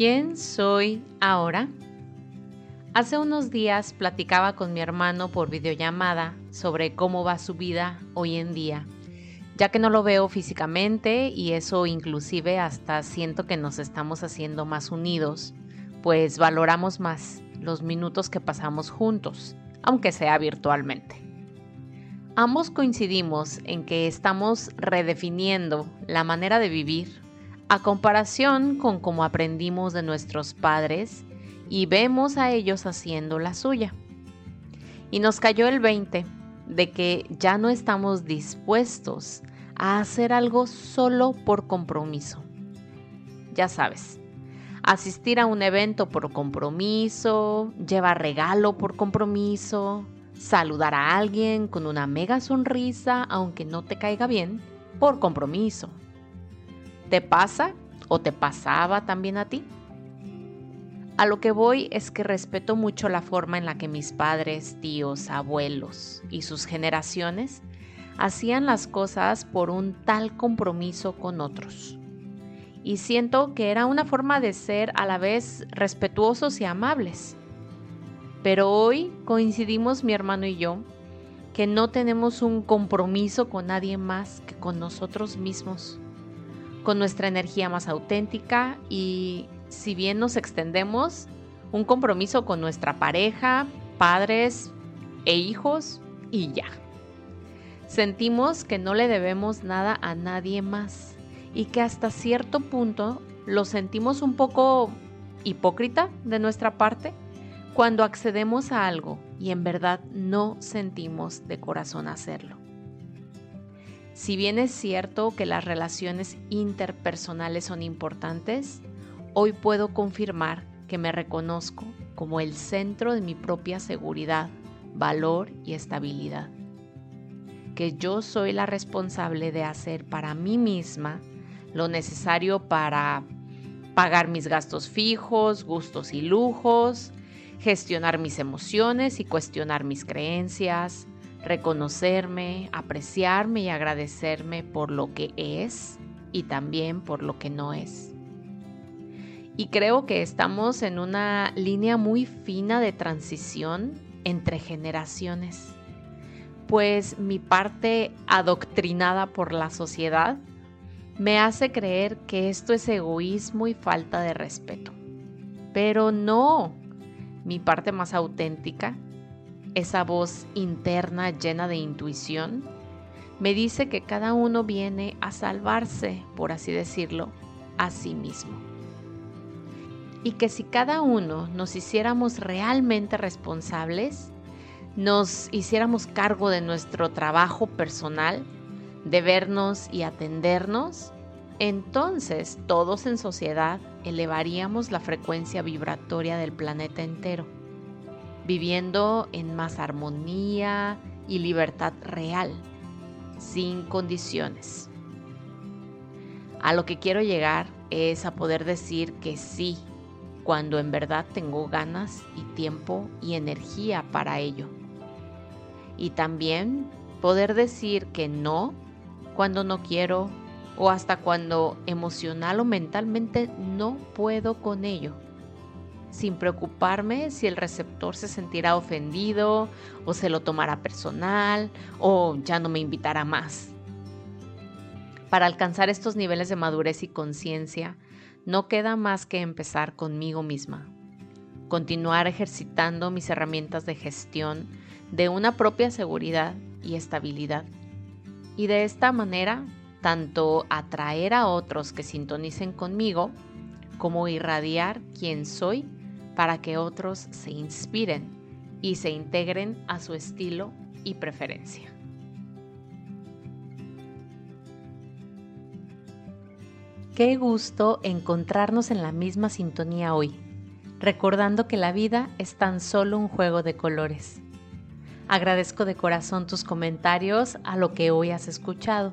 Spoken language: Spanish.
¿Quién soy ahora? Hace unos días platicaba con mi hermano por videollamada sobre cómo va su vida hoy en día, ya que no lo veo físicamente y eso inclusive hasta siento que nos estamos haciendo más unidos, pues valoramos más los minutos que pasamos juntos, aunque sea virtualmente. Ambos coincidimos en que estamos redefiniendo la manera de vivir a comparación con cómo aprendimos de nuestros padres y vemos a ellos haciendo la suya. Y nos cayó el 20 de que ya no estamos dispuestos a hacer algo solo por compromiso. Ya sabes, asistir a un evento por compromiso, llevar regalo por compromiso, saludar a alguien con una mega sonrisa aunque no te caiga bien por compromiso ¿Te pasa o te pasaba también a ti? A lo que voy es que respeto mucho la forma en la que mis padres, tíos, abuelos y sus generaciones hacían las cosas por un tal compromiso con otros. Y siento que era una forma de ser a la vez respetuosos y amables. Pero hoy coincidimos mi hermano y yo que no tenemos un compromiso con nadie más que con nosotros mismos con nuestra energía más auténtica y si bien nos extendemos, un compromiso con nuestra pareja, padres e hijos y ya. Sentimos que no le debemos nada a nadie más y que hasta cierto punto lo sentimos un poco hipócrita de nuestra parte cuando accedemos a algo y en verdad no sentimos de corazón hacerlo. Si bien es cierto que las relaciones interpersonales son importantes, hoy puedo confirmar que me reconozco como el centro de mi propia seguridad, valor y estabilidad. Que yo soy la responsable de hacer para mí misma lo necesario para pagar mis gastos fijos, gustos y lujos, gestionar mis emociones y cuestionar mis creencias, reconocerme, apreciarme y agradecerme por lo que es y también por lo que no es. Y creo que estamos en una línea muy fina de transición entre generaciones, pues mi parte adoctrinada por la sociedad me hace creer que esto es egoísmo y falta de respeto. Pero no, mi parte más auténtica esa voz interna llena de intuición, me dice que cada uno viene a salvarse, por así decirlo, a sí mismo. Y que si cada uno nos hiciéramos realmente responsables, nos hiciéramos cargo de nuestro trabajo personal, de vernos y atendernos, entonces todos en sociedad elevaríamos la frecuencia vibratoria del planeta entero viviendo en más armonía y libertad real, sin condiciones. A lo que quiero llegar es a poder decir que sí, cuando en verdad tengo ganas y tiempo y energía para ello. Y también poder decir que no cuando no quiero o hasta cuando emocional o mentalmente no puedo con ello sin preocuparme si el receptor se sentirá ofendido o se lo tomará personal o ya no me invitará más. Para alcanzar estos niveles de madurez y conciencia, no queda más que empezar conmigo misma, continuar ejercitando mis herramientas de gestión de una propia seguridad y estabilidad. Y de esta manera, tanto atraer a otros que sintonicen conmigo, como irradiar quién soy para que otros se inspiren y se integren a su estilo y preferencia. Qué gusto encontrarnos en la misma sintonía hoy, recordando que la vida es tan solo un juego de colores. Agradezco de corazón tus comentarios a lo que hoy has escuchado